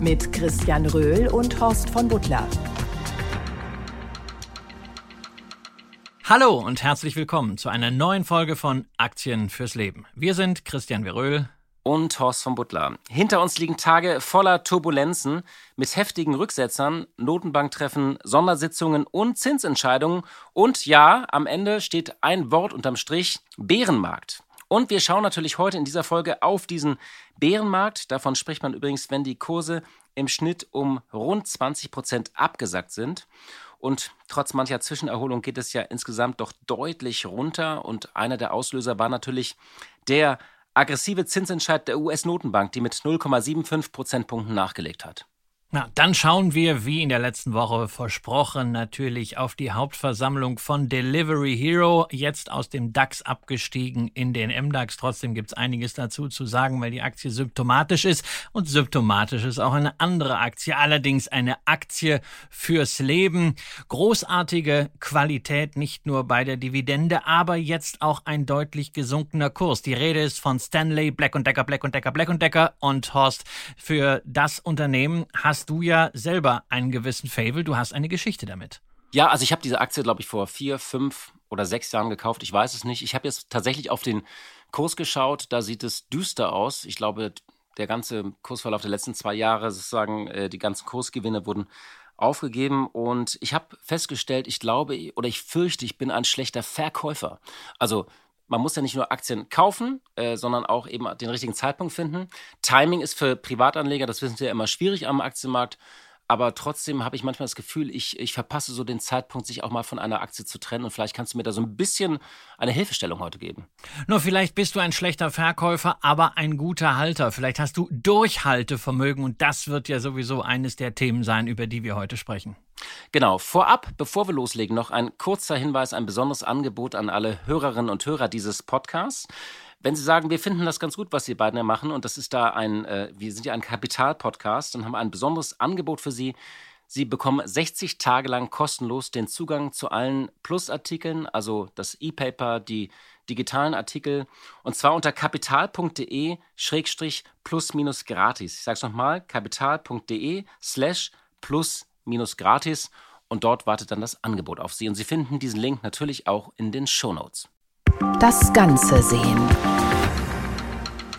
Mit Christian Röhl und Horst von Butler. Hallo und herzlich willkommen zu einer neuen Folge von Aktien fürs Leben. Wir sind Christian Veröhl und Horst von Butler. Hinter uns liegen Tage voller Turbulenzen mit heftigen Rücksetzern, Notenbanktreffen, Sondersitzungen und Zinsentscheidungen. Und ja, am Ende steht ein Wort unterm Strich, Bärenmarkt. Und wir schauen natürlich heute in dieser Folge auf diesen Bärenmarkt. Davon spricht man übrigens, wenn die Kurse im Schnitt um rund 20 Prozent abgesackt sind. Und trotz mancher Zwischenerholung geht es ja insgesamt doch deutlich runter. Und einer der Auslöser war natürlich der aggressive Zinsentscheid der US-Notenbank, die mit 0,75 Prozentpunkten nachgelegt hat. Na, dann schauen wir, wie in der letzten Woche versprochen, natürlich auf die Hauptversammlung von Delivery Hero, jetzt aus dem DAX abgestiegen in den MDAX. Trotzdem gibt's einiges dazu zu sagen, weil die Aktie symptomatisch ist und symptomatisch ist auch eine andere Aktie, allerdings eine Aktie fürs Leben. Großartige Qualität, nicht nur bei der Dividende, aber jetzt auch ein deutlich gesunkener Kurs. Die Rede ist von Stanley Black Decker, Black Decker, Black Decker und Horst. Für das Unternehmen hast hast du ja selber einen gewissen Fable, du hast eine Geschichte damit. Ja, also ich habe diese Aktie, glaube ich, vor vier, fünf oder sechs Jahren gekauft. Ich weiß es nicht. Ich habe jetzt tatsächlich auf den Kurs geschaut. Da sieht es düster aus. Ich glaube, der ganze Kursverlauf der letzten zwei Jahre, sozusagen, äh, die ganzen Kursgewinne wurden aufgegeben und ich habe festgestellt, ich glaube oder ich fürchte, ich bin ein schlechter Verkäufer. Also man muss ja nicht nur Aktien kaufen, äh, sondern auch eben den richtigen Zeitpunkt finden. Timing ist für Privatanleger, das wissen Sie ja immer schwierig am Aktienmarkt. Aber trotzdem habe ich manchmal das Gefühl, ich, ich verpasse so den Zeitpunkt, sich auch mal von einer Aktie zu trennen. Und vielleicht kannst du mir da so ein bisschen eine Hilfestellung heute geben. Nur vielleicht bist du ein schlechter Verkäufer, aber ein guter Halter. Vielleicht hast du Durchhaltevermögen und das wird ja sowieso eines der Themen sein, über die wir heute sprechen. Genau, vorab, bevor wir loslegen, noch ein kurzer Hinweis, ein besonderes Angebot an alle Hörerinnen und Hörer dieses Podcasts. Wenn Sie sagen, wir finden das ganz gut, was Sie beiden machen, und das ist da ein, äh, wir sind ja ein Kapital-Podcast, dann haben wir ein besonderes Angebot für Sie. Sie bekommen 60 Tage lang kostenlos den Zugang zu allen Plus-Artikeln, also das E-Paper, die digitalen Artikel, und zwar unter kapital.de-plus-gratis. Ich sage es nochmal, kapital.de/slash plus minus gratis und dort wartet dann das Angebot auf Sie. Und Sie finden diesen Link natürlich auch in den Show Notes. Das Ganze sehen.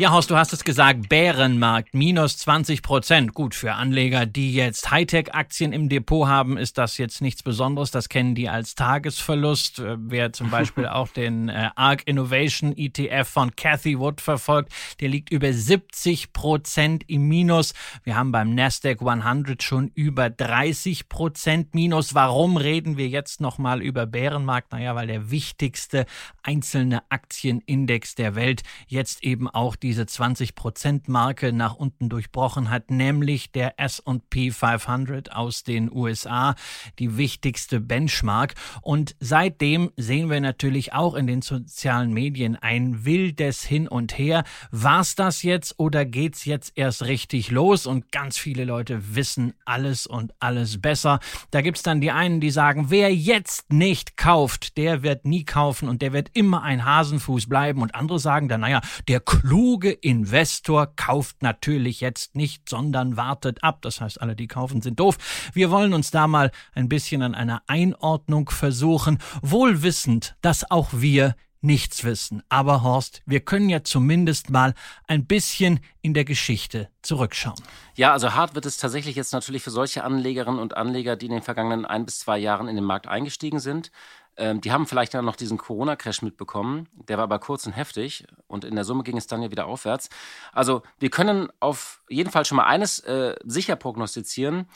Ja, Horst, du hast es gesagt, Bärenmarkt minus 20 Prozent. Gut, für Anleger, die jetzt Hightech-Aktien im Depot haben, ist das jetzt nichts Besonderes. Das kennen die als Tagesverlust. Äh, wer zum Beispiel auch den äh, ARC Innovation ETF von Cathy Wood verfolgt, der liegt über 70 Prozent im Minus. Wir haben beim Nasdaq 100 schon über 30 Prozent Minus. Warum reden wir jetzt nochmal über Bärenmarkt? Naja, weil der wichtigste einzelne Aktienindex der Welt jetzt eben auch die diese 20%-Marke nach unten durchbrochen hat, nämlich der SP 500 aus den USA, die wichtigste Benchmark. Und seitdem sehen wir natürlich auch in den sozialen Medien ein wildes Hin und Her. War's das jetzt oder geht's jetzt erst richtig los? Und ganz viele Leute wissen alles und alles besser. Da gibt's dann die einen, die sagen, wer jetzt nicht kauft, der wird nie kaufen und der wird immer ein Hasenfuß bleiben. Und andere sagen dann, naja, der kluge kluge Investor kauft natürlich jetzt nicht, sondern wartet ab. Das heißt, alle, die kaufen, sind doof. Wir wollen uns da mal ein bisschen an einer Einordnung versuchen, wohl wissend, dass auch wir nichts wissen. Aber Horst, wir können ja zumindest mal ein bisschen in der Geschichte zurückschauen. Ja, also hart wird es tatsächlich jetzt natürlich für solche Anlegerinnen und Anleger, die in den vergangenen ein bis zwei Jahren in den Markt eingestiegen sind. Ähm, die haben vielleicht dann noch diesen Corona-Crash mitbekommen. Der war aber kurz und heftig und in der Summe ging es dann ja wieder aufwärts. Also wir können auf jeden Fall schon mal eines äh, sicher prognostizieren.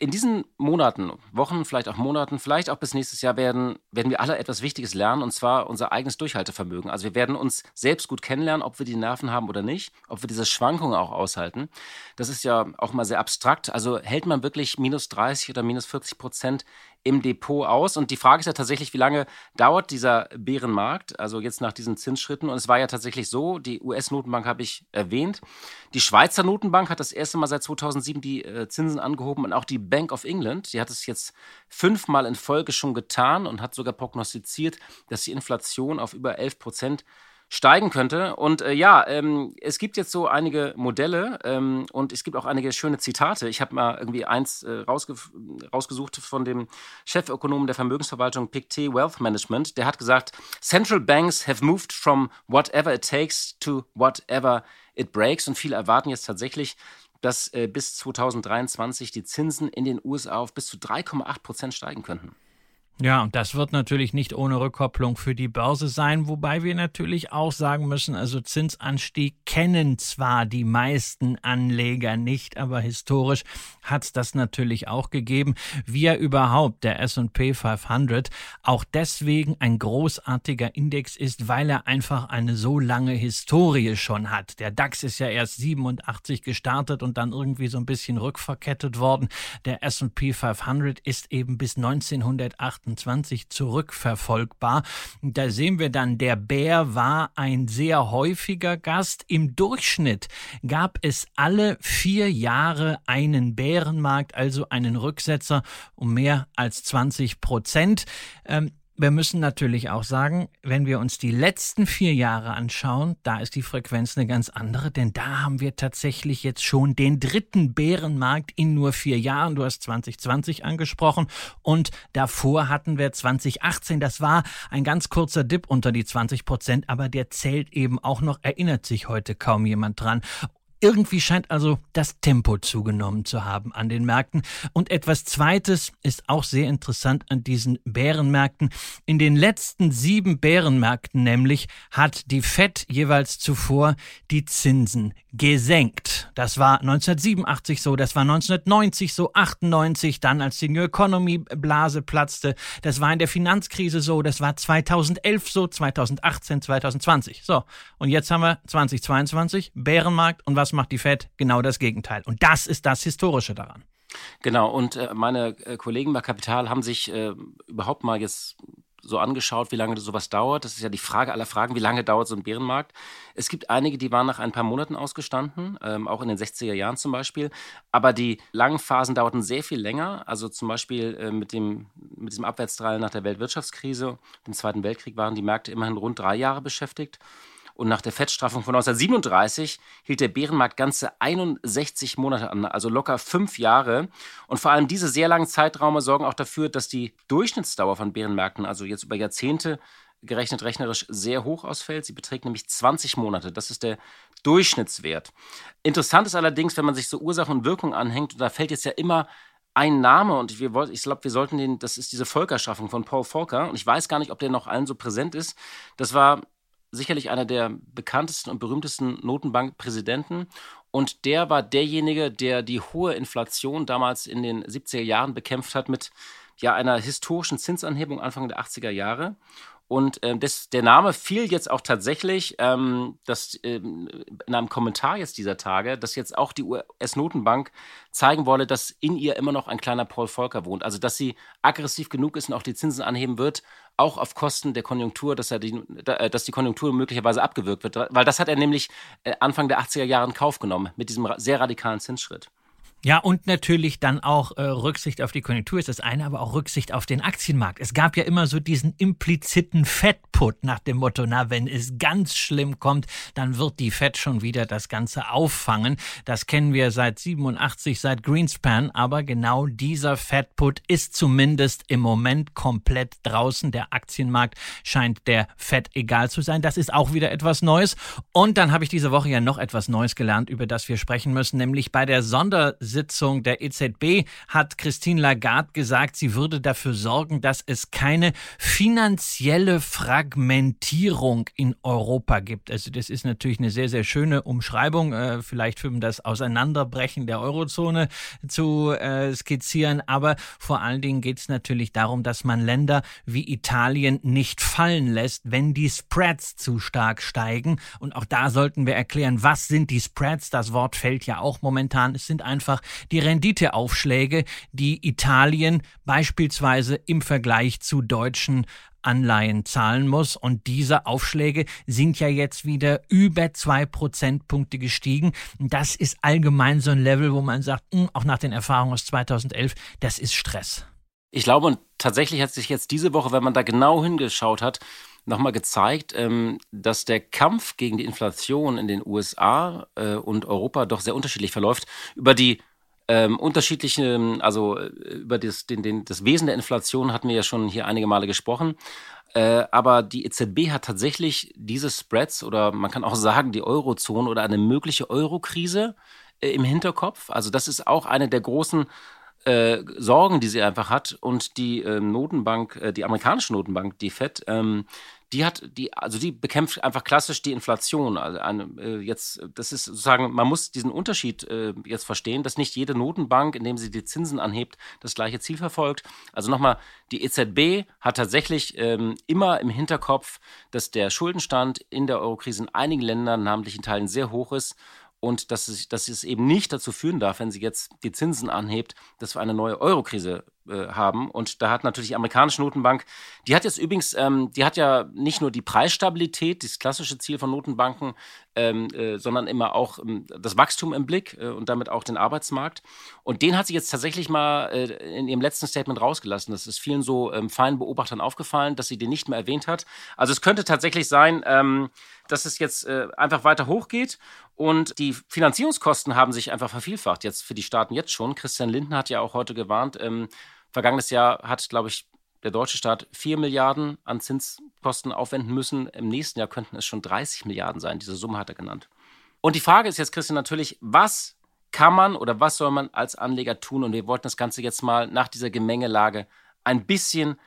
in diesen Monaten, Wochen, vielleicht auch Monaten, vielleicht auch bis nächstes Jahr werden, werden wir alle etwas Wichtiges lernen, und zwar unser eigenes Durchhaltevermögen. Also wir werden uns selbst gut kennenlernen, ob wir die Nerven haben oder nicht, ob wir diese Schwankungen auch aushalten. Das ist ja auch mal sehr abstrakt. Also hält man wirklich minus 30 oder minus 40 Prozent im Depot aus. Und die Frage ist ja tatsächlich, wie lange dauert dieser Bärenmarkt, also jetzt nach diesen Zinsschritten. Und es war ja tatsächlich so, die US-Notenbank habe ich erwähnt. Die Schweizer Notenbank hat das erste Mal seit 2007 die äh, Zinsen angehoben und auch die Bank of England, die hat es jetzt fünfmal in Folge schon getan und hat sogar prognostiziert, dass die Inflation auf über 11 Prozent steigen könnte. Und äh, ja, ähm, es gibt jetzt so einige Modelle ähm, und es gibt auch einige schöne Zitate. Ich habe mal irgendwie eins äh, rausge rausgesucht von dem Chefökonomen der Vermögensverwaltung Pictet Wealth Management. Der hat gesagt, Central banks have moved from whatever it takes to whatever it breaks. Und viele erwarten jetzt tatsächlich, dass äh, bis 2023 die Zinsen in den USA auf bis zu 3,8 Prozent steigen könnten. Ja, und das wird natürlich nicht ohne Rückkopplung für die Börse sein, wobei wir natürlich auch sagen müssen, also Zinsanstieg kennen zwar die meisten Anleger nicht, aber historisch hat es das natürlich auch gegeben. Wie ja überhaupt der S&P 500 auch deswegen ein großartiger Index ist, weil er einfach eine so lange Historie schon hat. Der DAX ist ja erst 87 gestartet und dann irgendwie so ein bisschen rückverkettet worden. Der S&P 500 ist eben bis 1908 28 zurückverfolgbar. Da sehen wir dann, der Bär war ein sehr häufiger Gast. Im Durchschnitt gab es alle vier Jahre einen Bärenmarkt, also einen Rücksetzer um mehr als 20 Prozent. Ähm, wir müssen natürlich auch sagen, wenn wir uns die letzten vier Jahre anschauen, da ist die Frequenz eine ganz andere, denn da haben wir tatsächlich jetzt schon den dritten Bärenmarkt in nur vier Jahren. Du hast 2020 angesprochen und davor hatten wir 2018. Das war ein ganz kurzer Dip unter die 20 Prozent, aber der zählt eben auch noch, erinnert sich heute kaum jemand dran. Irgendwie scheint also das Tempo zugenommen zu haben an den Märkten. Und etwas Zweites ist auch sehr interessant an diesen Bärenmärkten. In den letzten sieben Bärenmärkten nämlich hat die Fed jeweils zuvor die Zinsen gesenkt. Das war 1987 so, das war 1990 so, 98 dann, als die New Economy Blase platzte. Das war in der Finanzkrise so, das war 2011 so, 2018, 2020. So. Und jetzt haben wir 2022, Bärenmarkt und was macht die Fed? Genau das Gegenteil. Und das ist das Historische daran. Genau, und äh, meine äh, Kollegen bei Kapital haben sich äh, überhaupt mal jetzt so angeschaut, wie lange sowas dauert. Das ist ja die Frage aller Fragen, wie lange dauert so ein Bärenmarkt. Es gibt einige, die waren nach ein paar Monaten ausgestanden, ähm, auch in den 60er Jahren zum Beispiel. Aber die langen Phasen dauerten sehr viel länger. Also zum Beispiel mit, dem, mit diesem Abwärtstrall nach der Weltwirtschaftskrise, dem Zweiten Weltkrieg, waren die Märkte immerhin rund drei Jahre beschäftigt. Und nach der Fettstraffung von 1937 hielt der Bärenmarkt ganze 61 Monate an, also locker fünf Jahre. Und vor allem diese sehr langen Zeitraume sorgen auch dafür, dass die Durchschnittsdauer von Bärenmärkten, also jetzt über Jahrzehnte gerechnet rechnerisch, sehr hoch ausfällt. Sie beträgt nämlich 20 Monate. Das ist der Durchschnittswert. Interessant ist allerdings, wenn man sich so Ursachen und Wirkung anhängt, und da fällt jetzt ja immer ein Name und wir ich glaube, wir sollten den, das ist diese Volkerschaffung von Paul Volcker und ich weiß gar nicht, ob der noch allen so präsent ist. Das war sicherlich einer der bekanntesten und berühmtesten Notenbankpräsidenten. Und der war derjenige, der die hohe Inflation damals in den 70er Jahren bekämpft hat mit ja, einer historischen Zinsanhebung Anfang der 80er Jahre. Und ähm, das, der Name fiel jetzt auch tatsächlich ähm, das, ähm, in einem Kommentar jetzt dieser Tage, dass jetzt auch die US-Notenbank zeigen wolle, dass in ihr immer noch ein kleiner Paul Volcker wohnt. Also dass sie aggressiv genug ist und auch die Zinsen anheben wird, auch auf Kosten der Konjunktur, dass, er die, äh, dass die Konjunktur möglicherweise abgewürgt wird. Weil das hat er nämlich äh, Anfang der 80er Jahre in Kauf genommen mit diesem sehr radikalen Zinsschritt. Ja, und natürlich dann auch äh, Rücksicht auf die Konjunktur ist das eine, aber auch Rücksicht auf den Aktienmarkt. Es gab ja immer so diesen impliziten Fettput nach dem Motto, na, wenn es ganz schlimm kommt, dann wird die Fed schon wieder das Ganze auffangen. Das kennen wir seit 87, seit Greenspan, aber genau dieser Fettput ist zumindest im Moment komplett draußen. Der Aktienmarkt scheint der Fed egal zu sein. Das ist auch wieder etwas Neues. Und dann habe ich diese Woche ja noch etwas Neues gelernt, über das wir sprechen müssen, nämlich bei der Sonder Sitzung der EZB hat Christine Lagarde gesagt, sie würde dafür sorgen, dass es keine finanzielle Fragmentierung in Europa gibt. Also das ist natürlich eine sehr, sehr schöne Umschreibung, äh, vielleicht für das Auseinanderbrechen der Eurozone zu äh, skizzieren, aber vor allen Dingen geht es natürlich darum, dass man Länder wie Italien nicht fallen lässt, wenn die Spreads zu stark steigen. Und auch da sollten wir erklären, was sind die Spreads? Das Wort fällt ja auch momentan. Es sind einfach die Renditeaufschläge, die Italien beispielsweise im Vergleich zu deutschen Anleihen zahlen muss. Und diese Aufschläge sind ja jetzt wieder über zwei Prozentpunkte gestiegen. Das ist allgemein so ein Level, wo man sagt, hm, auch nach den Erfahrungen aus 2011, das ist Stress. Ich glaube, und tatsächlich hat sich jetzt diese Woche, wenn man da genau hingeschaut hat, nochmal gezeigt, ähm, dass der Kampf gegen die Inflation in den USA äh, und Europa doch sehr unterschiedlich verläuft. Über die ähm, unterschiedlichen, also äh, über das, den, den, das Wesen der Inflation hatten wir ja schon hier einige Male gesprochen. Äh, aber die EZB hat tatsächlich diese Spreads oder man kann auch sagen die Eurozone oder eine mögliche Eurokrise äh, im Hinterkopf. Also das ist auch eine der großen äh, Sorgen, die sie einfach hat. Und die äh, Notenbank, äh, die amerikanische Notenbank, die Fed, ähm, die hat die, also die bekämpft einfach klassisch die Inflation. Also eine, äh, jetzt, das ist sozusagen, man muss diesen Unterschied äh, jetzt verstehen, dass nicht jede Notenbank, indem sie die Zinsen anhebt, das gleiche Ziel verfolgt. Also nochmal, die EZB hat tatsächlich ähm, immer im Hinterkopf, dass der Schuldenstand in der Eurokrise in einigen Ländern, namentlich in Teilen, sehr hoch ist und dass es, dass es eben nicht dazu führen darf, wenn sie jetzt die Zinsen anhebt, dass wir eine neue Eurokrise äh, haben. Und da hat natürlich die amerikanische Notenbank, die hat jetzt übrigens, ähm, die hat ja nicht nur die Preisstabilität, das klassische Ziel von Notenbanken, ähm, äh, sondern immer auch ähm, das Wachstum im Blick äh, und damit auch den Arbeitsmarkt. Und den hat sie jetzt tatsächlich mal äh, in ihrem letzten Statement rausgelassen. Das ist vielen so ähm, feinen Beobachtern aufgefallen, dass sie den nicht mehr erwähnt hat. Also es könnte tatsächlich sein, ähm, dass es jetzt äh, einfach weiter hochgeht und die Finanzierungskosten haben sich einfach vervielfacht jetzt für die Staaten jetzt schon. Christian Linden hat ja auch heute gewarnt, ähm, Vergangenes Jahr hat, glaube ich, der deutsche Staat 4 Milliarden an Zinskosten aufwenden müssen. Im nächsten Jahr könnten es schon 30 Milliarden sein. Diese Summe hat er genannt. Und die Frage ist jetzt, Christian, natürlich, was kann man oder was soll man als Anleger tun? Und wir wollten das Ganze jetzt mal nach dieser Gemengelage ein bisschen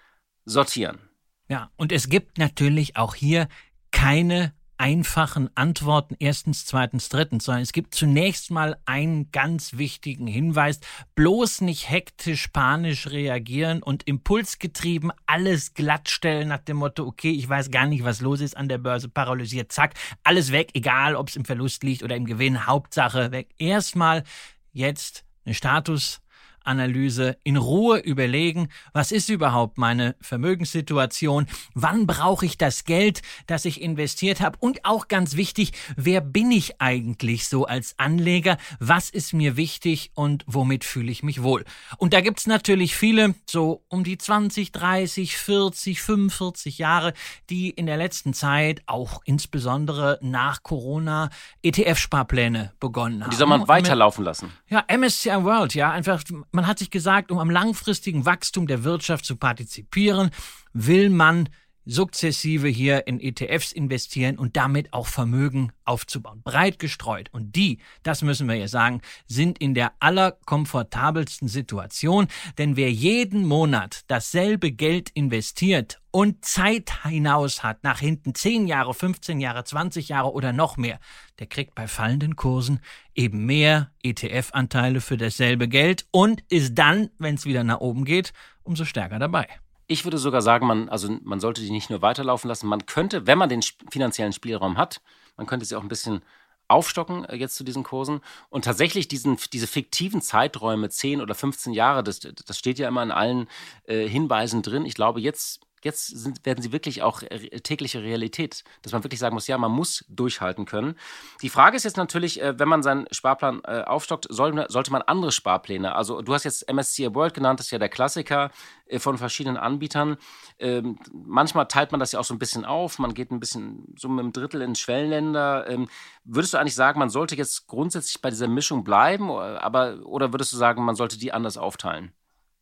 sortieren. Ja, und es gibt natürlich auch hier keine einfachen Antworten erstens, zweitens, drittens, sondern es gibt zunächst mal einen ganz wichtigen Hinweis. Bloß nicht hektisch, panisch reagieren und impulsgetrieben alles glattstellen nach dem Motto, okay, ich weiß gar nicht, was los ist an der Börse, paralysiert, zack, alles weg, egal ob es im Verlust liegt oder im Gewinn, Hauptsache weg. Erstmal jetzt eine Status Analyse in Ruhe überlegen, was ist überhaupt meine Vermögenssituation, wann brauche ich das Geld, das ich investiert habe und auch ganz wichtig, wer bin ich eigentlich so als Anleger, was ist mir wichtig und womit fühle ich mich wohl. Und da gibt es natürlich viele, so um die 20, 30, 40, 45 Jahre, die in der letzten Zeit auch insbesondere nach Corona ETF-Sparpläne begonnen haben. Die soll man weiterlaufen lassen. Ja, MSCI World, ja, einfach man hat sich gesagt, um am langfristigen Wachstum der Wirtschaft zu partizipieren, will man sukzessive hier in ETFs investieren und damit auch Vermögen aufzubauen. Breit gestreut. Und die, das müssen wir ja sagen, sind in der allerkomfortabelsten Situation, denn wer jeden Monat dasselbe Geld investiert und Zeit hinaus hat, nach hinten 10 Jahre, 15 Jahre, 20 Jahre oder noch mehr, der kriegt bei fallenden Kursen eben mehr ETF-Anteile für dasselbe Geld und ist dann, wenn es wieder nach oben geht, umso stärker dabei. Ich würde sogar sagen, man, also man sollte die nicht nur weiterlaufen lassen. Man könnte, wenn man den finanziellen Spielraum hat, man könnte sie auch ein bisschen aufstocken äh, jetzt zu diesen Kursen und tatsächlich diesen, diese fiktiven Zeiträume, 10 oder 15 Jahre, das, das steht ja immer in allen äh, Hinweisen drin. Ich glaube, jetzt jetzt sind, werden sie wirklich auch tägliche Realität, dass man wirklich sagen muss, ja, man muss durchhalten können. Die Frage ist jetzt natürlich, äh, wenn man seinen Sparplan äh, aufstockt, soll, sollte man andere Sparpläne, also du hast jetzt MSCI World genannt, das ist ja der Klassiker äh, von verschiedenen Anbietern. Ähm, manchmal teilt man das ja auch so ein bisschen auf, man geht ein bisschen so mit einem Drittel in Schwellenländer. Ähm, würdest du eigentlich sagen, man sollte jetzt grundsätzlich bei dieser Mischung bleiben, aber, oder würdest du sagen, man sollte die anders aufteilen?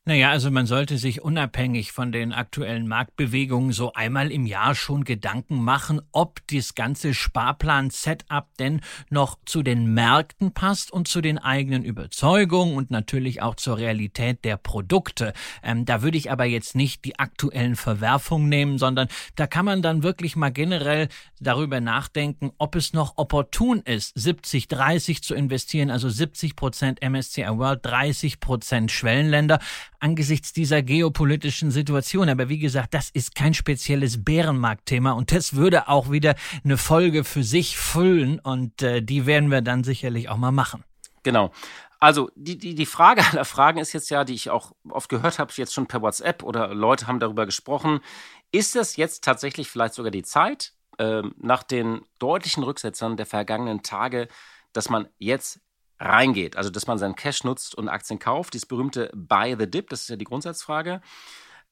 Naja, also man sollte sich unabhängig von den aktuellen Marktbewegungen so einmal im Jahr schon Gedanken machen, ob das ganze Sparplan-Setup denn noch zu den Märkten passt und zu den eigenen Überzeugungen und natürlich auch zur Realität der Produkte. Ähm, da würde ich aber jetzt nicht die aktuellen Verwerfungen nehmen, sondern da kann man dann wirklich mal generell darüber nachdenken, ob es noch opportun ist, 70-30 zu investieren, also 70 Prozent MSCI World, 30 Prozent Schwellenländer angesichts dieser geopolitischen Situation. Aber wie gesagt, das ist kein spezielles Bärenmarktthema und das würde auch wieder eine Folge für sich füllen und äh, die werden wir dann sicherlich auch mal machen. Genau. Also die, die, die Frage aller Fragen ist jetzt ja, die ich auch oft gehört habe, jetzt schon per WhatsApp oder Leute haben darüber gesprochen. Ist das jetzt tatsächlich vielleicht sogar die Zeit, äh, nach den deutlichen Rücksetzern der vergangenen Tage, dass man jetzt reingeht. Also, dass man seinen Cash nutzt und Aktien kauft. Dieses berühmte Buy the Dip, das ist ja die Grundsatzfrage.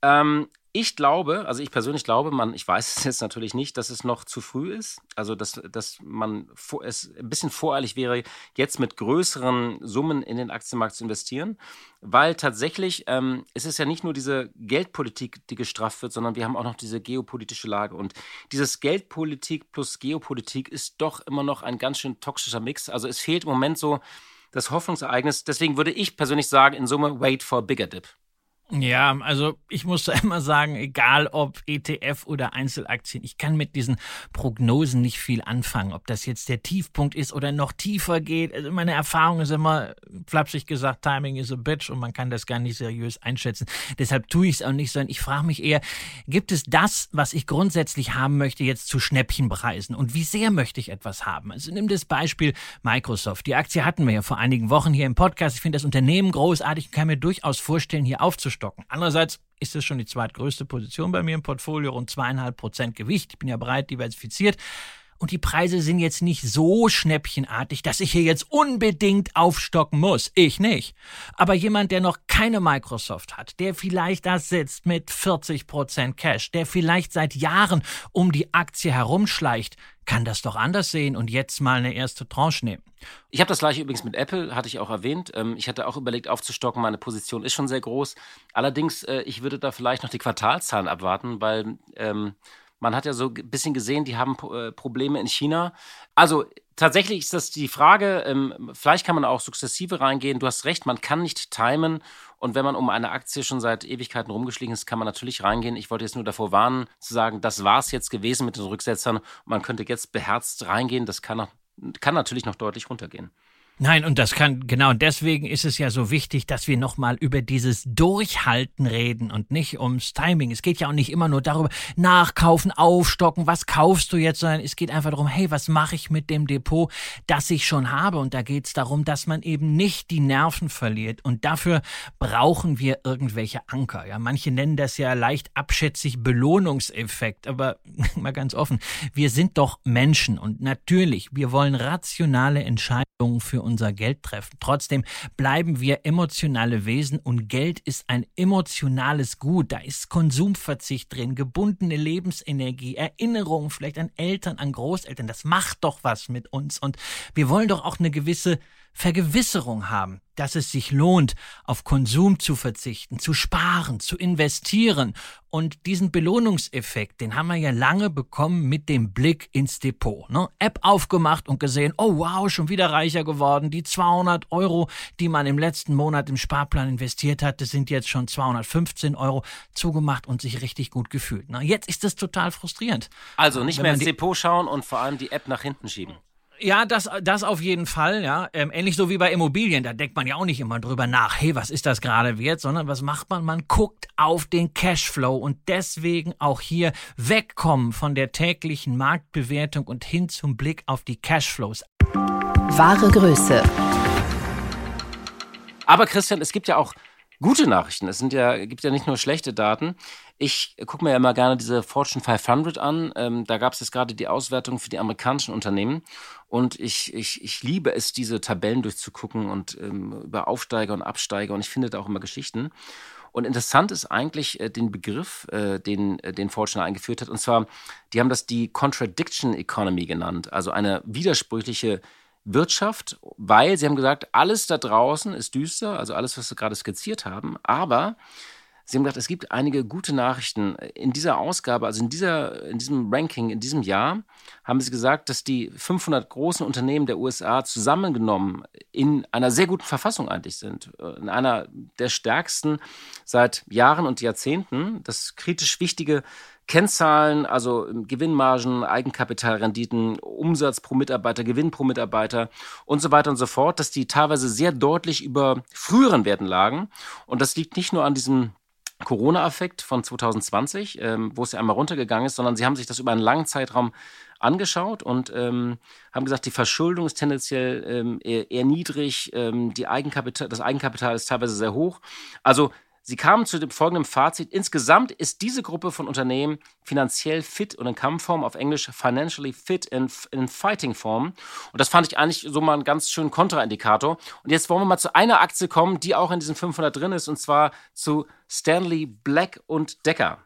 Ähm, ich glaube, also ich persönlich glaube, man, ich weiß es jetzt natürlich nicht, dass es noch zu früh ist. Also, dass, dass man vor, es ein bisschen voreilig wäre, jetzt mit größeren Summen in den Aktienmarkt zu investieren. Weil tatsächlich ähm, es ist ja nicht nur diese Geldpolitik, die gestrafft wird, sondern wir haben auch noch diese geopolitische Lage. Und dieses Geldpolitik plus Geopolitik ist doch immer noch ein ganz schön toxischer Mix. Also es fehlt im Moment so das Hoffnungsereignis. Deswegen würde ich persönlich sagen, in Summe, wait for a bigger dip. Ja, also ich muss da immer sagen, egal ob ETF oder Einzelaktien, ich kann mit diesen Prognosen nicht viel anfangen, ob das jetzt der Tiefpunkt ist oder noch tiefer geht. Also meine Erfahrung ist immer, flapsig gesagt, Timing is a bitch und man kann das gar nicht seriös einschätzen. Deshalb tue ich es auch nicht, sondern ich frage mich eher, gibt es das, was ich grundsätzlich haben möchte, jetzt zu Schnäppchenpreisen und wie sehr möchte ich etwas haben? Also nimm das Beispiel Microsoft. Die Aktie hatten wir ja vor einigen Wochen hier im Podcast. Ich finde das Unternehmen großartig und kann mir durchaus vorstellen, hier aufzusteigen aufstocken. Andererseits ist es schon die zweitgrößte Position bei mir im Portfolio, rund zweieinhalb Prozent Gewicht. Ich bin ja breit diversifiziert. Und die Preise sind jetzt nicht so schnäppchenartig, dass ich hier jetzt unbedingt aufstocken muss. Ich nicht. Aber jemand, der noch keine Microsoft hat, der vielleicht da sitzt mit 40 Prozent Cash, der vielleicht seit Jahren um die Aktie herumschleicht, kann das doch anders sehen und jetzt mal eine erste Tranche nehmen. Ich habe das gleiche übrigens mit Apple, hatte ich auch erwähnt. Ähm, ich hatte auch überlegt aufzustocken, meine Position ist schon sehr groß. Allerdings, äh, ich würde da vielleicht noch die Quartalzahlen abwarten, weil ähm, man hat ja so ein bisschen gesehen, die haben äh, Probleme in China. Also tatsächlich ist das die Frage, ähm, vielleicht kann man auch sukzessive reingehen. Du hast recht, man kann nicht timen. Und wenn man um eine Aktie schon seit Ewigkeiten rumgeschlichen ist, kann man natürlich reingehen. Ich wollte jetzt nur davor warnen, zu sagen, das war es jetzt gewesen mit den Rücksetzern. Man könnte jetzt beherzt reingehen. Das kann, kann natürlich noch deutlich runtergehen. Nein, und das kann, genau deswegen ist es ja so wichtig, dass wir nochmal über dieses Durchhalten reden und nicht ums Timing. Es geht ja auch nicht immer nur darüber, nachkaufen, aufstocken, was kaufst du jetzt, sondern es geht einfach darum, hey, was mache ich mit dem Depot, das ich schon habe? Und da geht es darum, dass man eben nicht die Nerven verliert. Und dafür brauchen wir irgendwelche Anker. Ja, manche nennen das ja leicht abschätzig Belohnungseffekt, aber mal ganz offen, wir sind doch Menschen und natürlich, wir wollen rationale Entscheidungen für unser Geld treffen. Trotzdem bleiben wir emotionale Wesen und Geld ist ein emotionales Gut. Da ist Konsumverzicht drin, gebundene Lebensenergie, Erinnerungen vielleicht an Eltern, an Großeltern. Das macht doch was mit uns und wir wollen doch auch eine gewisse Vergewisserung haben, dass es sich lohnt, auf Konsum zu verzichten, zu sparen, zu investieren. Und diesen Belohnungseffekt, den haben wir ja lange bekommen mit dem Blick ins Depot. Ne? App aufgemacht und gesehen, oh wow, schon wieder reicher geworden. Die 200 Euro, die man im letzten Monat im Sparplan investiert hatte, sind jetzt schon 215 Euro zugemacht und sich richtig gut gefühlt. Ne? Jetzt ist das total frustrierend. Also nicht mehr ins Depot schauen und vor allem die App nach hinten schieben. Ja, das, das auf jeden Fall, ja. Ähm, ähnlich so wie bei Immobilien, da denkt man ja auch nicht immer drüber nach, hey, was ist das gerade wert, sondern was macht man? Man guckt auf den Cashflow und deswegen auch hier wegkommen von der täglichen Marktbewertung und hin zum Blick auf die Cashflows. Wahre Größe. Aber Christian, es gibt ja auch gute Nachrichten. Es sind ja, gibt ja nicht nur schlechte Daten. Ich gucke mir ja immer gerne diese Fortune 500 an. Ähm, da gab es jetzt gerade die Auswertung für die amerikanischen Unternehmen. Und ich, ich, ich liebe es, diese Tabellen durchzugucken und ähm, über Aufsteiger und Absteiger. Und ich finde da auch immer Geschichten. Und interessant ist eigentlich äh, den Begriff, äh, den, äh, den Fortune eingeführt hat. Und zwar, die haben das die Contradiction Economy genannt. Also eine widersprüchliche Wirtschaft, weil sie haben gesagt, alles da draußen ist düster, also alles, was sie gerade skizziert haben, aber Sie haben gesagt, es gibt einige gute Nachrichten. In dieser Ausgabe, also in, dieser, in diesem Ranking, in diesem Jahr, haben Sie gesagt, dass die 500 großen Unternehmen der USA zusammengenommen in einer sehr guten Verfassung eigentlich sind. In einer der stärksten seit Jahren und Jahrzehnten. Das kritisch wichtige Kennzahlen, also Gewinnmargen, Eigenkapitalrenditen, Umsatz pro Mitarbeiter, Gewinn pro Mitarbeiter und so weiter und so fort, dass die teilweise sehr deutlich über früheren Werten lagen. Und das liegt nicht nur an diesem Corona-Effekt von 2020, ähm, wo es ja einmal runtergegangen ist, sondern sie haben sich das über einen langen Zeitraum angeschaut und ähm, haben gesagt, die Verschuldung ist tendenziell ähm, eher, eher, niedrig, ähm, die Eigenkapital, das Eigenkapital ist teilweise sehr hoch. Also Sie kamen zu dem folgenden Fazit. Insgesamt ist diese Gruppe von Unternehmen finanziell fit und in Kampfform, auf Englisch financially fit in, in Fighting Form. Und das fand ich eigentlich so mal einen ganz schönen Kontraindikator. Und jetzt wollen wir mal zu einer Aktie kommen, die auch in diesen 500 drin ist, und zwar zu Stanley Black und Decker.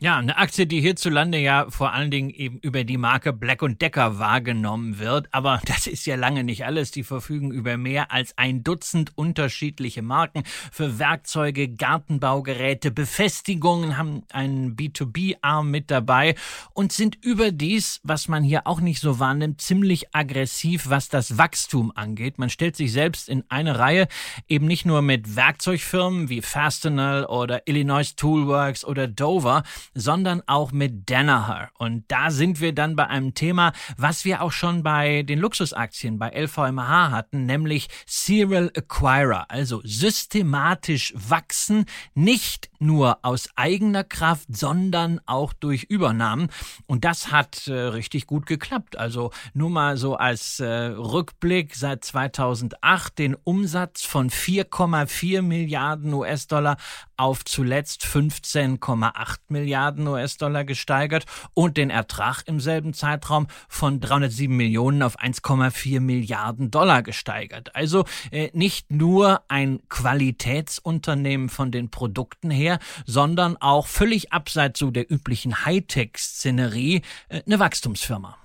Ja, eine Aktie, die hierzulande ja vor allen Dingen eben über die Marke Black Decker wahrgenommen wird. Aber das ist ja lange nicht alles. Die verfügen über mehr als ein Dutzend unterschiedliche Marken für Werkzeuge, Gartenbaugeräte, Befestigungen, haben einen B2B-Arm mit dabei und sind überdies, was man hier auch nicht so wahrnimmt, ziemlich aggressiv, was das Wachstum angeht. Man stellt sich selbst in eine Reihe eben nicht nur mit Werkzeugfirmen wie Fastenal oder Illinois Toolworks oder Dover, sondern auch mit Danaher. Und da sind wir dann bei einem Thema, was wir auch schon bei den Luxusaktien bei LVMH hatten, nämlich Serial Acquirer, also systematisch wachsen, nicht nur aus eigener Kraft, sondern auch durch Übernahmen. Und das hat äh, richtig gut geklappt. Also nur mal so als äh, Rückblick seit 2008 den Umsatz von 4,4 Milliarden US-Dollar auf zuletzt 15,8 Milliarden US-Dollar gesteigert und den Ertrag im selben Zeitraum von 307 Millionen auf 1,4 Milliarden Dollar gesteigert. Also äh, nicht nur ein Qualitätsunternehmen von den Produkten her, sondern auch völlig abseits so der üblichen Hightech-Szenerie äh, eine Wachstumsfirma.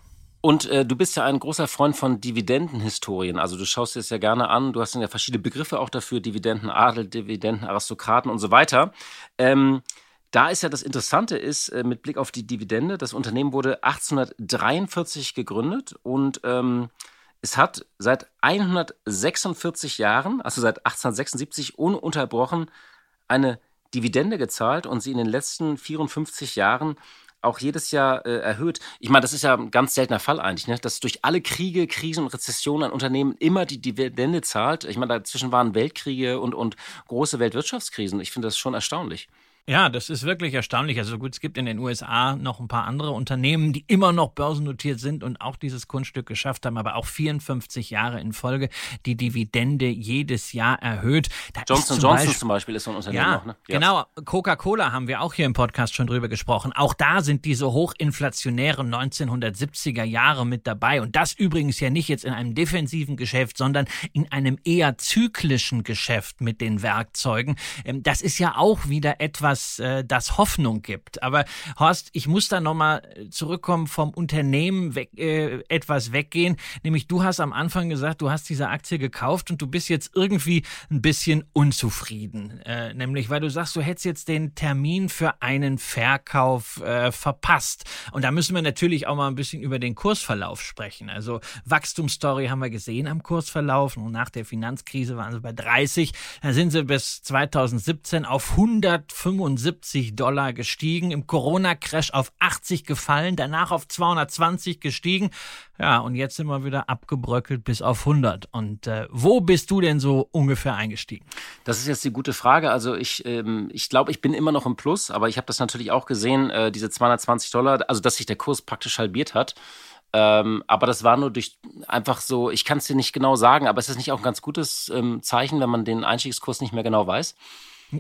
Und äh, du bist ja ein großer Freund von Dividendenhistorien. Also du schaust dir das ja gerne an. Du hast ja verschiedene Begriffe auch dafür, Dividendenadel, Dividendenaristokraten und so weiter. Ähm, da ist ja das Interessante ist, äh, mit Blick auf die Dividende, das Unternehmen wurde 1843 gegründet und ähm, es hat seit 146 Jahren, also seit 1876 ununterbrochen eine Dividende gezahlt und sie in den letzten 54 Jahren auch jedes Jahr äh, erhöht. Ich meine, das ist ja ein ganz seltener Fall eigentlich, ne? dass durch alle Kriege, Krisen und Rezessionen ein Unternehmen immer die Dividende zahlt. Ich meine, dazwischen waren Weltkriege und, und große Weltwirtschaftskrisen. Ich finde das schon erstaunlich. Ja, das ist wirklich erstaunlich. Also gut, es gibt in den USA noch ein paar andere Unternehmen, die immer noch börsennotiert sind und auch dieses Kunststück geschafft haben, aber auch 54 Jahre in Folge die Dividende jedes Jahr erhöht. Da Johnson Johnson Beispiel, zum Beispiel ist so ein Unternehmen ja, noch, ne? Ja. Genau, Coca-Cola haben wir auch hier im Podcast schon drüber gesprochen. Auch da sind diese hochinflationären 1970er Jahre mit dabei. Und das übrigens ja nicht jetzt in einem defensiven Geschäft, sondern in einem eher zyklischen Geschäft mit den Werkzeugen. Ähm, das ist ja auch wieder etwas, etwas, äh, das Hoffnung gibt. Aber Horst, ich muss da nochmal zurückkommen vom Unternehmen weg, äh, etwas weggehen. Nämlich du hast am Anfang gesagt, du hast diese Aktie gekauft und du bist jetzt irgendwie ein bisschen unzufrieden. Äh, nämlich, weil du sagst, du hättest jetzt den Termin für einen Verkauf äh, verpasst. Und da müssen wir natürlich auch mal ein bisschen über den Kursverlauf sprechen. Also Wachstumsstory haben wir gesehen am Kursverlauf. Und nach der Finanzkrise waren sie bei 30. Da sind sie bis 2017 auf 125 75 Dollar gestiegen, im Corona-Crash auf 80 gefallen, danach auf 220 gestiegen. Ja, und jetzt sind wir wieder abgebröckelt bis auf 100. Und äh, wo bist du denn so ungefähr eingestiegen? Das ist jetzt die gute Frage. Also ich, ähm, ich glaube, ich bin immer noch im Plus, aber ich habe das natürlich auch gesehen, äh, diese 220 Dollar, also dass sich der Kurs praktisch halbiert hat. Ähm, aber das war nur durch einfach so, ich kann es dir nicht genau sagen, aber es ist nicht auch ein ganz gutes ähm, Zeichen, wenn man den Einstiegskurs nicht mehr genau weiß.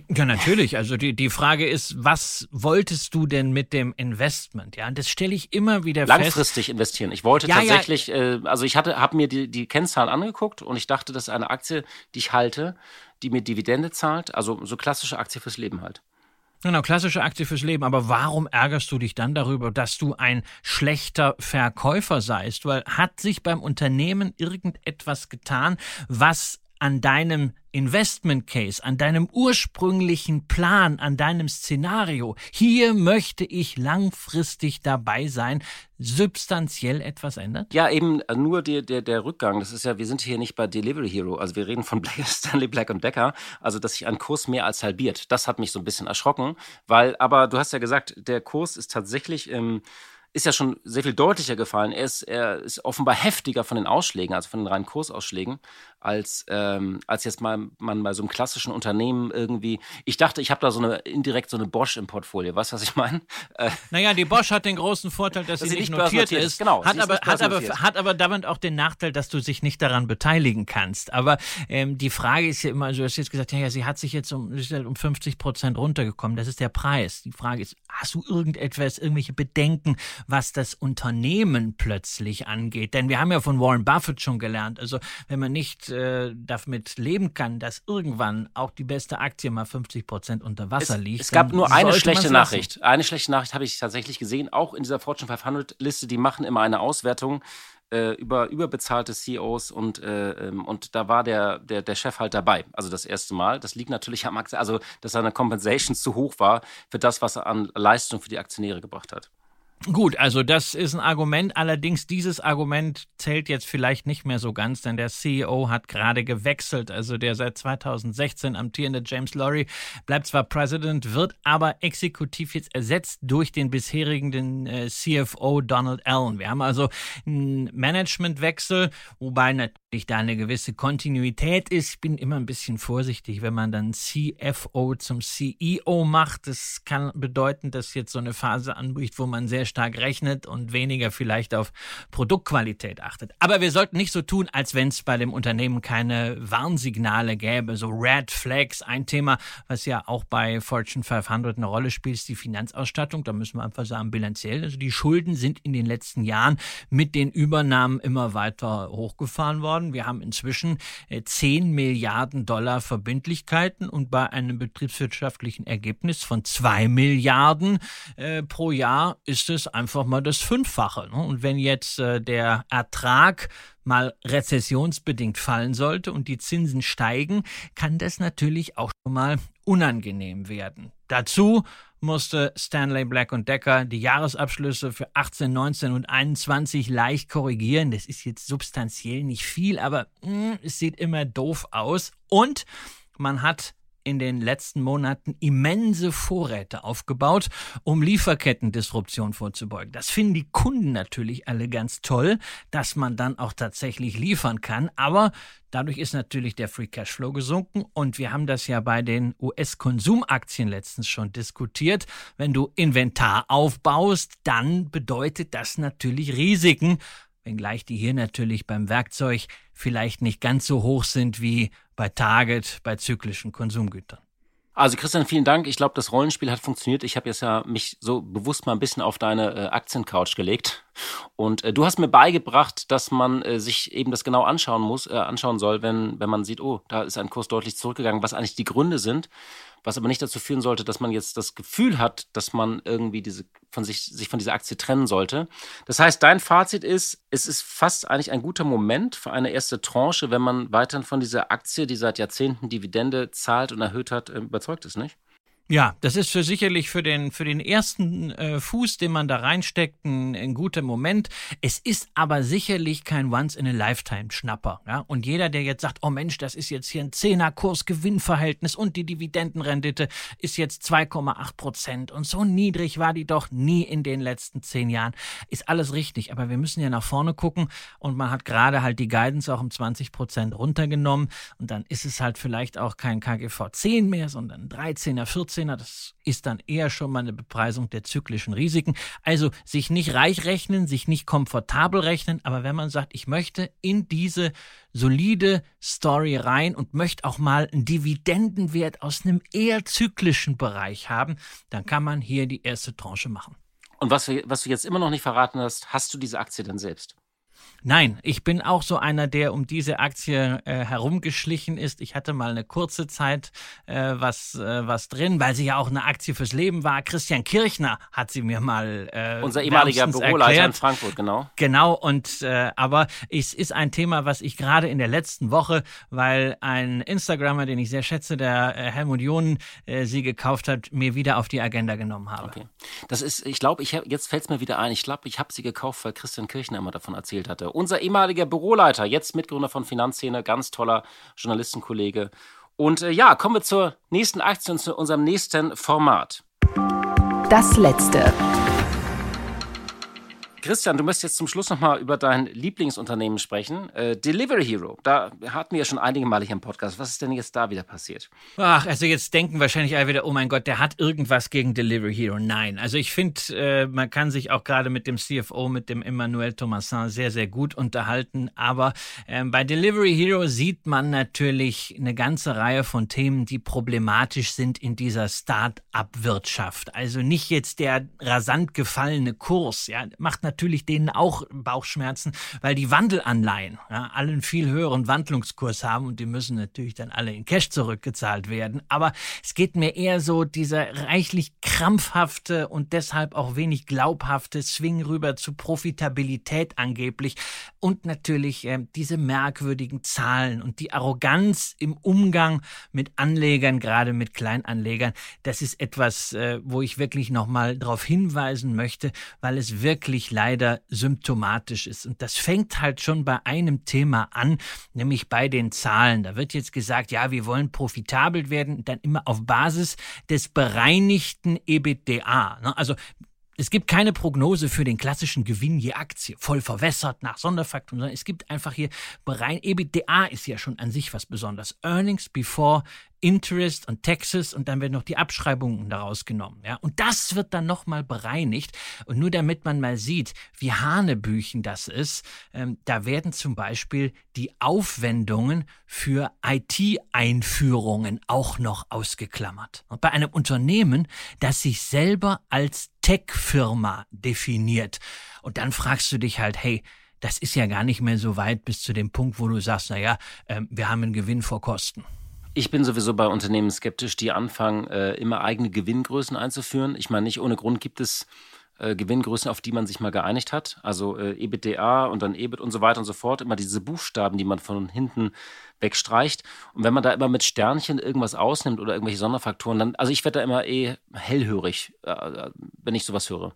Ja, natürlich. Also die, die Frage ist, was wolltest du denn mit dem Investment? Ja, und das stelle ich immer wieder Langfristig fest. Langfristig investieren. Ich wollte ja, tatsächlich, ja. Äh, also ich hatte, habe mir die, die Kennzahlen angeguckt und ich dachte, das ist eine Aktie, die ich halte, die mir Dividende zahlt. Also so klassische Aktie fürs Leben halt. Genau, klassische Aktie fürs Leben. Aber warum ärgerst du dich dann darüber, dass du ein schlechter Verkäufer seist? Weil hat sich beim Unternehmen irgendetwas getan, was an deinem Investment Case, an deinem ursprünglichen Plan, an deinem Szenario, hier möchte ich langfristig dabei sein, substanziell etwas ändert? Ja, eben nur der, der, der Rückgang. Das ist ja, wir sind hier nicht bei Delivery Hero. Also wir reden von Black, Stanley Black und Becker. Also, dass sich ein Kurs mehr als halbiert. Das hat mich so ein bisschen erschrocken. Weil, aber du hast ja gesagt, der Kurs ist tatsächlich im ist ja schon sehr viel deutlicher gefallen. Er ist, er ist offenbar heftiger von den Ausschlägen, also von den reinen Kursausschlägen, als, ähm, als jetzt mal man bei so einem klassischen Unternehmen irgendwie. Ich dachte, ich habe da so eine indirekt so eine Bosch im Portfolio. Weißt du, was ich meine? Äh, naja, die Bosch hat den großen Vorteil, dass, dass sie nicht notiert ist. Genau, hat aber, hat, aber, hat aber damit auch den Nachteil, dass du dich nicht daran beteiligen kannst. Aber ähm, die Frage ist ja immer, also du hast jetzt gesagt, ja, ja, sie hat sich jetzt um, um 50 Prozent runtergekommen. Das ist der Preis. Die Frage ist, hast du irgendetwas, irgendwelche Bedenken? Was das Unternehmen plötzlich angeht. Denn wir haben ja von Warren Buffett schon gelernt, also wenn man nicht äh, damit leben kann, dass irgendwann auch die beste Aktie mal 50 Prozent unter Wasser es, liegt. Es gab nur eine schlechte Nachricht. Eine schlechte Nachricht habe ich tatsächlich gesehen, auch in dieser Fortune 500 Liste, die machen immer eine Auswertung äh, über überbezahlte CEOs und, äh, ähm, und da war der, der, der Chef halt dabei. Also das erste Mal. Das liegt natürlich am Aktie, also dass seine Compensation zu hoch war für das, was er an Leistung für die Aktionäre gebracht hat. Gut, also das ist ein Argument. Allerdings dieses Argument zählt jetzt vielleicht nicht mehr so ganz, denn der CEO hat gerade gewechselt. Also der seit 2016 amtierende James Lorry bleibt zwar President, wird aber exekutiv jetzt ersetzt durch den bisherigen den, äh, CFO Donald Allen. Wir haben also einen Managementwechsel, wobei da eine gewisse Kontinuität ist. Ich bin immer ein bisschen vorsichtig, wenn man dann CFO zum CEO macht. Das kann bedeuten, dass jetzt so eine Phase anbricht, wo man sehr stark rechnet und weniger vielleicht auf Produktqualität achtet. Aber wir sollten nicht so tun, als wenn es bei dem Unternehmen keine Warnsignale gäbe, so Red Flags. Ein Thema, was ja auch bei Fortune 500 eine Rolle spielt, ist die Finanzausstattung. Da müssen wir einfach sagen, bilanziell. Also die Schulden sind in den letzten Jahren mit den Übernahmen immer weiter hochgefahren worden. Wir haben inzwischen 10 äh, Milliarden Dollar Verbindlichkeiten und bei einem betriebswirtschaftlichen Ergebnis von 2 Milliarden äh, pro Jahr ist es einfach mal das Fünffache. Ne? Und wenn jetzt äh, der Ertrag mal rezessionsbedingt fallen sollte und die Zinsen steigen, kann das natürlich auch schon mal unangenehm werden. Dazu musste Stanley Black Decker die Jahresabschlüsse für 18, 19 und 21 leicht korrigieren. Das ist jetzt substanziell nicht viel, aber mh, hm, es sieht immer doof aus. Und man hat in den letzten Monaten immense Vorräte aufgebaut, um Lieferkettendisruption vorzubeugen. Das finden die Kunden natürlich alle ganz toll, dass man dann auch tatsächlich liefern kann, aber Dadurch ist natürlich der Free Cashflow gesunken und wir haben das ja bei den US-Konsumaktien letztens schon diskutiert. Wenn du Inventar aufbaust, dann bedeutet das natürlich Risiken, wenngleich die hier natürlich beim Werkzeug vielleicht nicht ganz so hoch sind wie bei Target, bei zyklischen Konsumgütern. Also Christian, vielen Dank. Ich glaube, das Rollenspiel hat funktioniert. Ich habe jetzt ja mich so bewusst mal ein bisschen auf deine äh, Aktiencouch gelegt. Und äh, du hast mir beigebracht, dass man äh, sich eben das genau anschauen muss, äh, anschauen soll, wenn, wenn man sieht, oh, da ist ein Kurs deutlich zurückgegangen, was eigentlich die Gründe sind was aber nicht dazu führen sollte, dass man jetzt das Gefühl hat, dass man irgendwie diese, von sich, sich von dieser Aktie trennen sollte. Das heißt, dein Fazit ist, es ist fast eigentlich ein guter Moment für eine erste Tranche, wenn man weiterhin von dieser Aktie, die seit Jahrzehnten Dividende zahlt und erhöht hat, äh, überzeugt ist, nicht? Ja, das ist für sicherlich für den, für den ersten äh, Fuß, den man da reinsteckt, ein, ein guter Moment. Es ist aber sicherlich kein Once-in-a-Lifetime-Schnapper. Ja? Und jeder, der jetzt sagt, oh Mensch, das ist jetzt hier ein Zehner-Kurs-Gewinnverhältnis und die Dividendenrendite ist jetzt 2,8 Prozent und so niedrig war die doch nie in den letzten zehn Jahren, ist alles richtig. Aber wir müssen ja nach vorne gucken und man hat gerade halt die Guidance auch um 20 Prozent runtergenommen und dann ist es halt vielleicht auch kein KGV 10 mehr, sondern 13er, 14 14er, das ist dann eher schon mal eine Bepreisung der zyklischen Risiken. Also sich nicht reich rechnen, sich nicht komfortabel rechnen, aber wenn man sagt, ich möchte in diese solide Story rein und möchte auch mal einen Dividendenwert aus einem eher zyklischen Bereich haben, dann kann man hier die erste Tranche machen. Und was, was du jetzt immer noch nicht verraten hast, hast du diese Aktie denn selbst? Nein, ich bin auch so einer, der um diese Aktie äh, herumgeschlichen ist. Ich hatte mal eine kurze Zeit äh, was, äh, was drin, weil sie ja auch eine Aktie fürs Leben war. Christian Kirchner hat sie mir mal äh, Unser ehemaliger Büroleiter erklärt. in Frankfurt, genau. Genau, und äh, aber es ist ein Thema, was ich gerade in der letzten Woche, weil ein Instagrammer, den ich sehr schätze, der äh, Helmut John, äh, sie gekauft hat, mir wieder auf die Agenda genommen habe. Okay. Das ist, ich glaube, ich jetzt fällt es mir wieder ein, ich glaube, ich habe sie gekauft, weil Christian Kirchner immer davon erzählt hatte unser ehemaliger Büroleiter, jetzt Mitgründer von Finanzszene, ganz toller Journalistenkollege. Und äh, ja, kommen wir zur nächsten Aktie und zu unserem nächsten Format. Das letzte. Christian, du möchtest jetzt zum Schluss nochmal über dein Lieblingsunternehmen sprechen. Äh, Delivery Hero. Da hatten wir ja schon einige Mal hier im Podcast. Was ist denn jetzt da wieder passiert? Ach, also jetzt denken wahrscheinlich alle wieder, oh mein Gott, der hat irgendwas gegen Delivery Hero. Nein. Also ich finde, äh, man kann sich auch gerade mit dem CFO, mit dem Emmanuel Thomasin sehr, sehr gut unterhalten. Aber äh, bei Delivery Hero sieht man natürlich eine ganze Reihe von Themen, die problematisch sind in dieser Start-up-Wirtschaft. Also nicht jetzt der rasant gefallene Kurs, ja, macht natürlich natürlich denen auch Bauchschmerzen, weil die Wandelanleihen ja, allen viel höheren Wandlungskurs haben und die müssen natürlich dann alle in Cash zurückgezahlt werden. Aber es geht mir eher so dieser reichlich krampfhafte und deshalb auch wenig glaubhafte Swing rüber zu Profitabilität angeblich und natürlich äh, diese merkwürdigen Zahlen und die Arroganz im Umgang mit Anlegern, gerade mit Kleinanlegern. Das ist etwas, äh, wo ich wirklich nochmal darauf hinweisen möchte, weil es wirklich leider leider symptomatisch ist. Und das fängt halt schon bei einem Thema an, nämlich bei den Zahlen. Da wird jetzt gesagt, ja, wir wollen profitabel werden, dann immer auf Basis des bereinigten EBITDA. Ne? Also es gibt keine Prognose für den klassischen Gewinn je Aktie, voll verwässert nach Sonderfaktoren, sondern es gibt einfach hier berein EBITDA ist ja schon an sich was Besonderes. Earnings before Interest und Taxes und dann werden noch die Abschreibungen daraus genommen. Ja? Und das wird dann nochmal bereinigt. Und nur damit man mal sieht, wie Hanebüchen das ist, ähm, da werden zum Beispiel die Aufwendungen für IT-Einführungen auch noch ausgeklammert. Und bei einem Unternehmen, das sich selber als Tech-Firma definiert. Und dann fragst du dich halt, hey, das ist ja gar nicht mehr so weit bis zu dem Punkt, wo du sagst, naja, äh, wir haben einen Gewinn vor Kosten. Ich bin sowieso bei Unternehmen skeptisch, die anfangen, äh, immer eigene Gewinngrößen einzuführen. Ich meine, nicht ohne Grund gibt es äh, Gewinngrößen, auf die man sich mal geeinigt hat. Also äh, EBITDA und dann EBIT und so weiter und so fort. Immer diese Buchstaben, die man von hinten wegstreicht. Und wenn man da immer mit Sternchen irgendwas ausnimmt oder irgendwelche Sonderfaktoren, dann, also ich werde da immer eh hellhörig, äh, äh wenn ich sowas höre.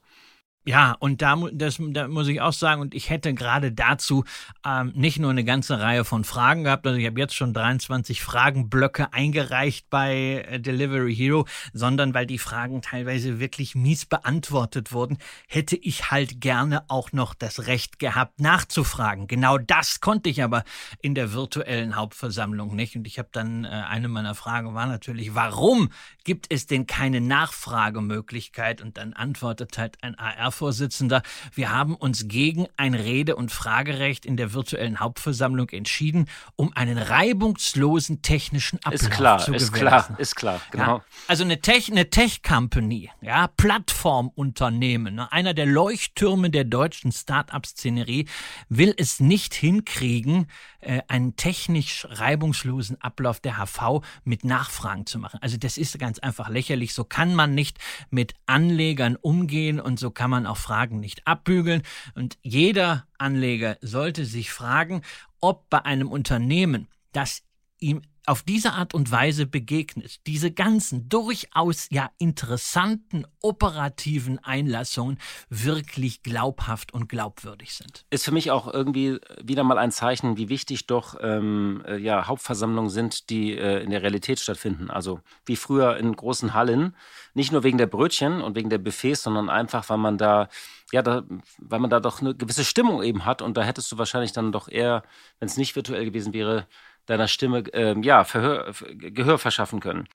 Ja, und da, das, da muss ich auch sagen, und ich hätte gerade dazu ähm, nicht nur eine ganze Reihe von Fragen gehabt, also ich habe jetzt schon 23 Fragenblöcke eingereicht bei äh, Delivery Hero, sondern weil die Fragen teilweise wirklich mies beantwortet wurden, hätte ich halt gerne auch noch das Recht gehabt, nachzufragen. Genau das konnte ich aber in der virtuellen Hauptversammlung nicht. Und ich habe dann, äh, eine meiner Fragen war natürlich, warum gibt es denn keine Nachfragemöglichkeit? Und dann antwortet halt ein AR Vorsitzender, wir haben uns gegen ein Rede- und Fragerecht in der virtuellen Hauptversammlung entschieden, um einen reibungslosen technischen Ablauf ist klar, zu ist klar, ist klar, genau. Ja, also eine Tech, eine Tech-Company, ja, Plattformunternehmen, ne, einer der Leuchttürme der deutschen Start-up-Szenerie, will es nicht hinkriegen, äh, einen technisch reibungslosen Ablauf der HV mit Nachfragen zu machen. Also das ist ganz einfach lächerlich. So kann man nicht mit Anlegern umgehen und so kann man auch Fragen nicht abbügeln. Und jeder Anleger sollte sich fragen, ob bei einem Unternehmen, das ihm auf diese Art und Weise begegnet, diese ganzen durchaus ja interessanten operativen Einlassungen wirklich glaubhaft und glaubwürdig sind. Ist für mich auch irgendwie wieder mal ein Zeichen, wie wichtig doch ähm, äh, ja, Hauptversammlungen sind, die äh, in der Realität stattfinden. Also wie früher in großen Hallen, nicht nur wegen der Brötchen und wegen der Buffets, sondern einfach, weil man da ja, da, weil man da doch eine gewisse Stimmung eben hat und da hättest du wahrscheinlich dann doch eher, wenn es nicht virtuell gewesen wäre, deiner Stimme ähm, ja, Verhör, Gehör verschaffen können.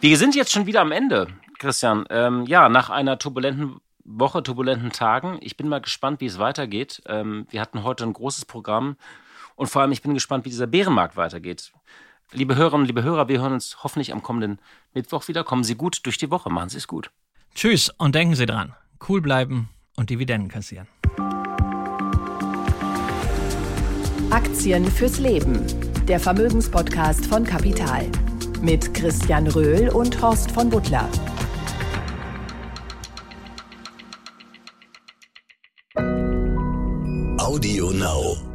Wir sind jetzt schon wieder am Ende, Christian. Ähm, ja, nach einer turbulenten Woche, turbulenten Tagen. Ich bin mal gespannt, wie es weitergeht. Ähm, wir hatten heute ein großes Programm und vor allem ich bin gespannt, wie dieser Bärenmarkt weitergeht. Liebe Hörerinnen, liebe Hörer, wir hören uns hoffentlich am kommenden Mittwoch wieder. Kommen Sie gut durch die Woche, machen Sie es gut. Tschüss und denken Sie dran, cool bleiben und Dividenden kassieren. Aktien fürs Leben. Der Vermögenspodcast von Kapital. Mit Christian Röhl und Horst von Butler. Audio Now.